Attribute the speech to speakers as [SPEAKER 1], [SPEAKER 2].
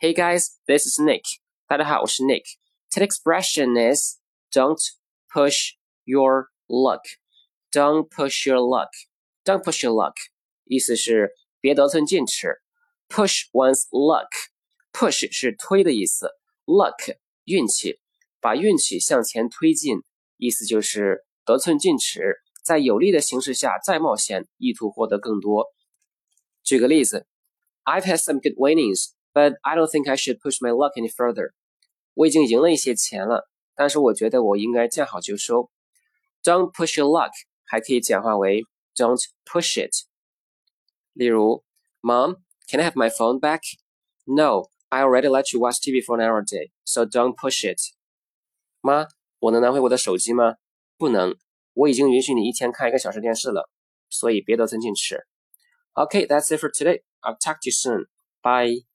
[SPEAKER 1] Hey guys, this is Nick. 大家好，我是 Nick. Today's expression is don't push your luck. Don't push your luck. Don't push your luck. 意思是别得寸进尺。Push one's luck. Push 是推的意思，luck 运气，把运气向前推进，意思就是得寸进尺，在有利的形势下再冒险，意图获得更多。举个例子，I've had some good winnings, but I don't think I should push my luck any further. 我已经赢了一些钱了，但是我觉得我应该见好就收。Don't push your luck 还可以简化为 Don't push it。例如，Mom, can I have my phone back? No, I already let you watch TV for an hour a day, so don't push it. 妈，我能拿回我的手机吗？不能，我已经允许你一天看一个小时电视了，所以别得寸进尺。Okay, that's it for today. I'll talk to you soon. Bye.